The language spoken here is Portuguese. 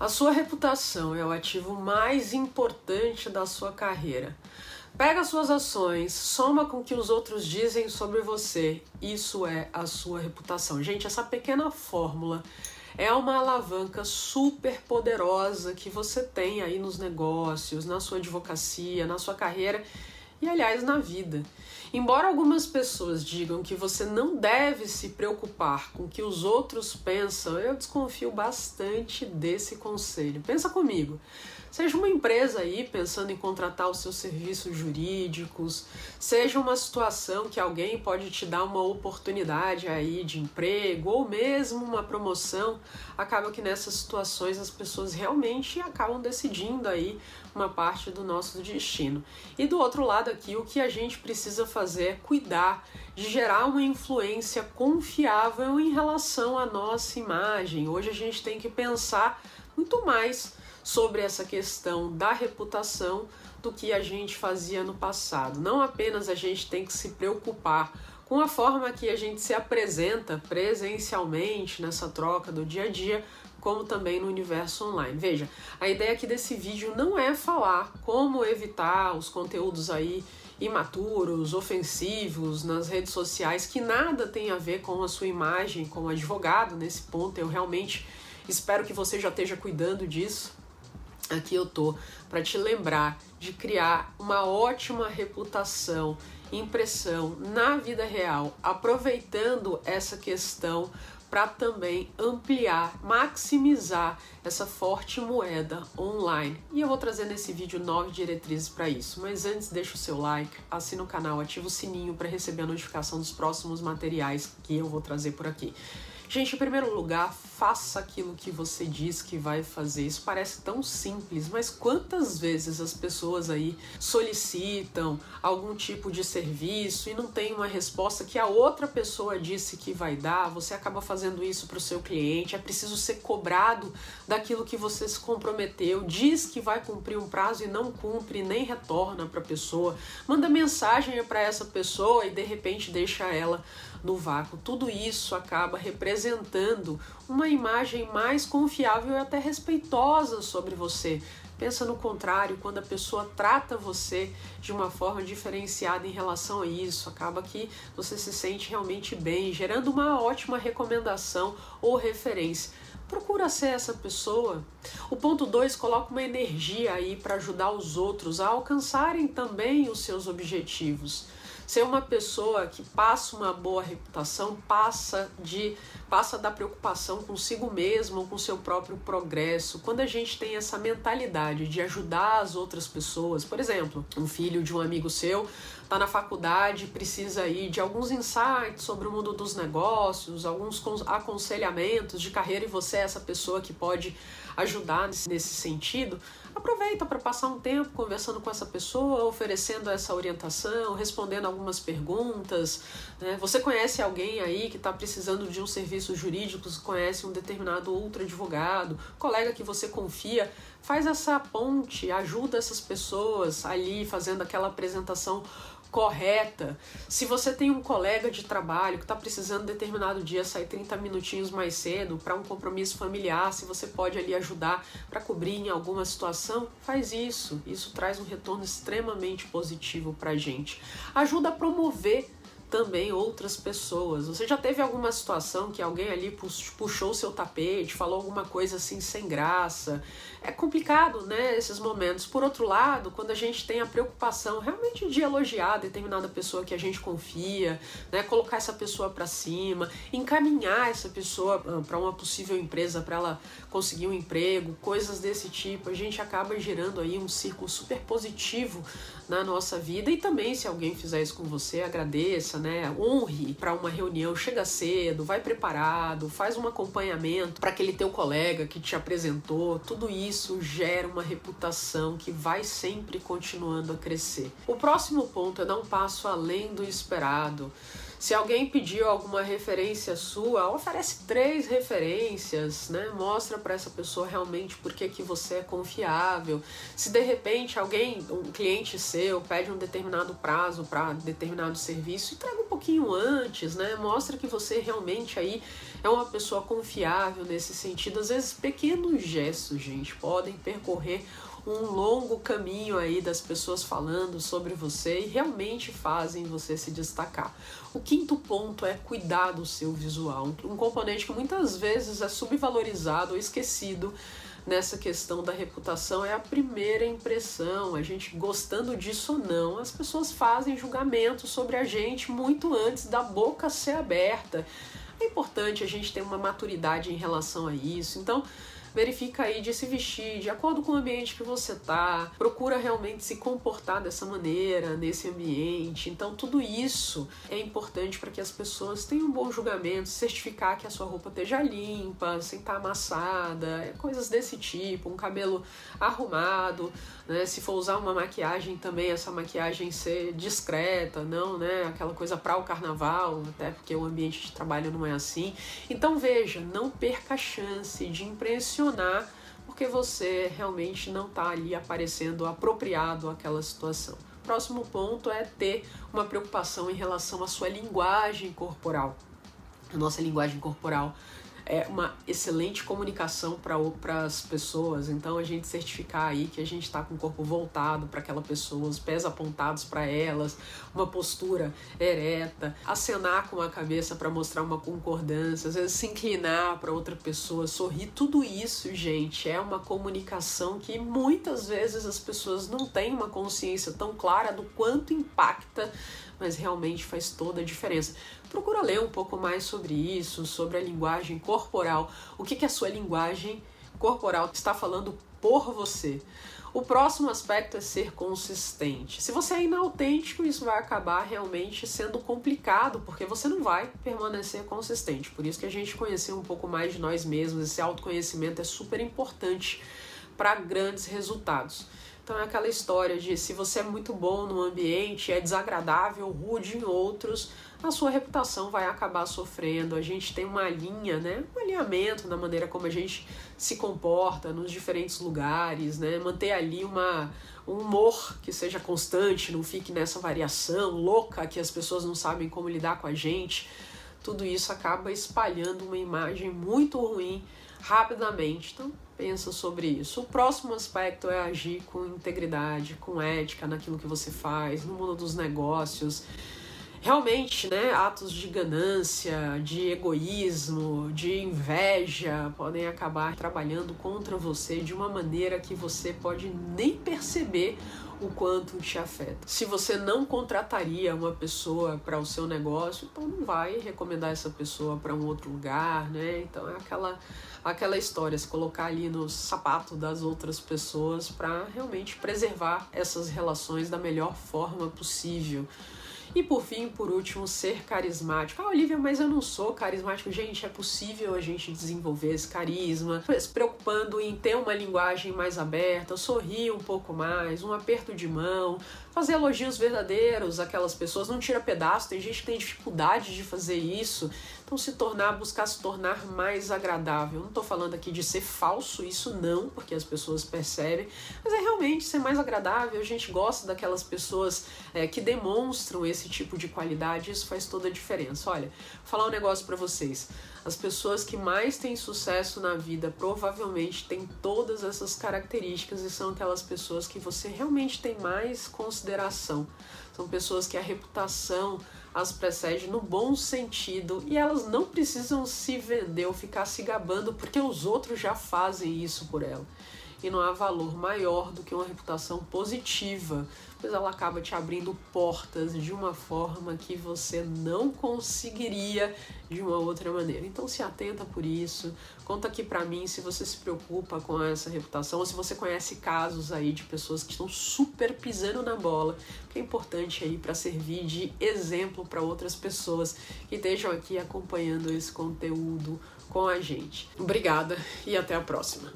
A sua reputação é o ativo mais importante da sua carreira. Pega suas ações, soma com o que os outros dizem sobre você. Isso é a sua reputação. Gente, essa pequena fórmula é uma alavanca super poderosa que você tem aí nos negócios, na sua advocacia, na sua carreira e, aliás, na vida. Embora algumas pessoas digam que você não deve se preocupar com o que os outros pensam, eu desconfio bastante desse conselho. Pensa comigo. Seja uma empresa aí pensando em contratar os seus serviços jurídicos, seja uma situação que alguém pode te dar uma oportunidade aí de emprego ou mesmo uma promoção, acaba que nessas situações as pessoas realmente acabam decidindo aí uma parte do nosso destino. E do outro lado aqui, o que a gente precisa fazer é cuidar de gerar uma influência confiável em relação à nossa imagem. Hoje a gente tem que pensar muito mais sobre essa questão da reputação do que a gente fazia no passado. Não apenas a gente tem que se preocupar com a forma que a gente se apresenta presencialmente nessa troca do dia a dia, como também no universo online. Veja, a ideia aqui desse vídeo não é falar como evitar os conteúdos aí imaturos, ofensivos nas redes sociais, que nada tem a ver com a sua imagem como advogado. Nesse ponto, eu realmente espero que você já esteja cuidando disso aqui eu tô para te lembrar de criar uma ótima reputação, impressão na vida real, aproveitando essa questão para também ampliar, maximizar essa forte moeda online. E eu vou trazer nesse vídeo nove diretrizes para isso. Mas antes, deixa o seu like, assina o canal, ativa o sininho para receber a notificação dos próximos materiais que eu vou trazer por aqui. Gente, em primeiro lugar, faça aquilo que você diz que vai fazer. Isso parece tão simples, mas quantas vezes as pessoas aí solicitam algum tipo de serviço e não tem uma resposta que a outra pessoa disse que vai dar? Você acaba fazendo isso para o seu cliente. É preciso ser cobrado daquilo que você se comprometeu. Diz que vai cumprir um prazo e não cumpre, nem retorna para a pessoa. Manda mensagem para essa pessoa e de repente deixa ela no vácuo. Tudo isso acaba representando uma imagem mais confiável e até respeitosa sobre você. Pensa no contrário, quando a pessoa trata você de uma forma diferenciada em relação a isso, acaba que você se sente realmente bem, gerando uma ótima recomendação ou referência. Procura ser essa pessoa. O ponto 2 coloca uma energia aí para ajudar os outros a alcançarem também os seus objetivos. Ser uma pessoa que passa uma boa reputação passa de passa da preocupação consigo mesmo, com seu próprio progresso. Quando a gente tem essa mentalidade de ajudar as outras pessoas, por exemplo, um filho de um amigo seu está na faculdade, precisa aí de alguns insights sobre o mundo dos negócios, alguns aconselhamentos de carreira e você é essa pessoa que pode ajudar nesse, sentido, aproveita para passar um tempo conversando com essa pessoa, oferecendo essa orientação, respondendo algumas perguntas. Né? Você conhece alguém aí que está precisando de um serviço jurídico, conhece um determinado outro advogado, colega que você confia, faz essa ponte, ajuda essas pessoas ali fazendo aquela apresentação correta. Se você tem um colega de trabalho que está precisando determinado dia sair 30 minutinhos mais cedo para um compromisso familiar, se você pode ali ajudar para cobrir em alguma situação, faz isso. Isso traz um retorno extremamente positivo para a gente. Ajuda a promover também outras pessoas. Você já teve alguma situação que alguém ali puxou seu tapete, falou alguma coisa assim sem graça? É complicado, né, esses momentos. Por outro lado, quando a gente tem a preocupação realmente de elogiar determinada pessoa que a gente confia, né, colocar essa pessoa para cima, encaminhar essa pessoa ah, para uma possível empresa para ela conseguir um emprego, coisas desse tipo, a gente acaba gerando aí um círculo super positivo na nossa vida e também se alguém fizer isso com você, agradeça, né? Honre para uma reunião, chega cedo, vai preparado, faz um acompanhamento para aquele teu colega que te apresentou. Tudo isso gera uma reputação que vai sempre continuando a crescer. O próximo ponto é dar um passo além do esperado. Se alguém pediu alguma referência sua, oferece três referências, né? Mostra para essa pessoa realmente por que, que você é confiável. Se de repente alguém, um cliente seu, pede um determinado prazo para determinado serviço, entrega um pouquinho antes, né? Mostra que você realmente aí é uma pessoa confiável nesse sentido. Às vezes pequenos gestos, gente, podem percorrer um longo caminho aí das pessoas falando sobre você e realmente fazem você se destacar. O quinto ponto é cuidar do seu visual, um componente que muitas vezes é subvalorizado ou esquecido nessa questão da reputação é a primeira impressão. A gente gostando disso ou não, as pessoas fazem julgamento sobre a gente muito antes da boca ser aberta. É importante a gente ter uma maturidade em relação a isso. Então, verifica aí de se vestir de acordo com o ambiente que você tá, procura realmente se comportar dessa maneira nesse ambiente. Então, tudo isso é importante para que as pessoas tenham um bom julgamento, certificar que a sua roupa esteja limpa, sem estar tá amassada, coisas desse tipo, um cabelo arrumado, né? Se for usar uma maquiagem também, essa maquiagem ser discreta, não, né? Aquela coisa para o carnaval, até porque o ambiente de trabalho não é assim. Então, veja, não perca a chance de impressionar porque você realmente não está ali aparecendo apropriado àquela situação. Próximo ponto é ter uma preocupação em relação à sua linguagem corporal. A nossa linguagem corporal é uma excelente comunicação para as pessoas. Então a gente certificar aí que a gente está com o corpo voltado para aquela pessoa, os pés apontados para elas, uma postura ereta, acenar com a cabeça para mostrar uma concordância, às vezes se inclinar para outra pessoa, sorrir, tudo isso, gente, é uma comunicação que muitas vezes as pessoas não têm uma consciência tão clara do quanto impacta mas realmente faz toda a diferença. Procura ler um pouco mais sobre isso, sobre a linguagem corporal, o que, que a sua linguagem corporal está falando por você. O próximo aspecto é ser consistente. Se você é inautêntico, isso vai acabar realmente sendo complicado, porque você não vai permanecer consistente. Por isso que a gente conhecer um pouco mais de nós mesmos, esse autoconhecimento é super importante para grandes resultados. Então é aquela história de se você é muito bom num ambiente, é desagradável, rude em outros, a sua reputação vai acabar sofrendo. A gente tem uma linha, né? Um alinhamento na maneira como a gente se comporta nos diferentes lugares, né? Manter ali uma, um humor que seja constante, não fique nessa variação louca que as pessoas não sabem como lidar com a gente. Tudo isso acaba espalhando uma imagem muito ruim rapidamente. Então, pensa sobre isso. O próximo aspecto é agir com integridade, com ética naquilo que você faz, no mundo dos negócios. Realmente, né, atos de ganância, de egoísmo, de inveja podem acabar trabalhando contra você de uma maneira que você pode nem perceber o quanto te afeta. Se você não contrataria uma pessoa para o seu negócio, então não vai recomendar essa pessoa para um outro lugar, né? Então é aquela aquela história, se colocar ali no sapato das outras pessoas para realmente preservar essas relações da melhor forma possível. E por fim, por último, ser carismático. Ah, Olivia, mas eu não sou carismático. Gente, é possível a gente desenvolver esse carisma, se preocupando em ter uma linguagem mais aberta, sorrir um pouco mais, um aperto de mão, fazer elogios verdadeiros àquelas pessoas, não tira pedaço. Tem gente que tem dificuldade de fazer isso. Então, se tornar, buscar se tornar mais agradável. Não estou falando aqui de ser falso, isso não, porque as pessoas percebem, mas é realmente ser mais agradável. A gente gosta daquelas pessoas é, que demonstram esse tipo de qualidade, isso faz toda a diferença. Olha, vou falar um negócio para vocês. As pessoas que mais têm sucesso na vida provavelmente têm todas essas características e são aquelas pessoas que você realmente tem mais consideração. São pessoas que a reputação as precede no bom sentido e elas não precisam se vender ou ficar se gabando porque os outros já fazem isso por ela. E não há valor maior do que uma reputação positiva, pois ela acaba te abrindo portas de uma forma que você não conseguiria de uma outra maneira. Então se atenta por isso. Conta aqui para mim se você se preocupa com essa reputação ou se você conhece casos aí de pessoas que estão super pisando na bola, que é importante aí para servir de exemplo para outras pessoas que estejam aqui acompanhando esse conteúdo com a gente. Obrigada e até a próxima.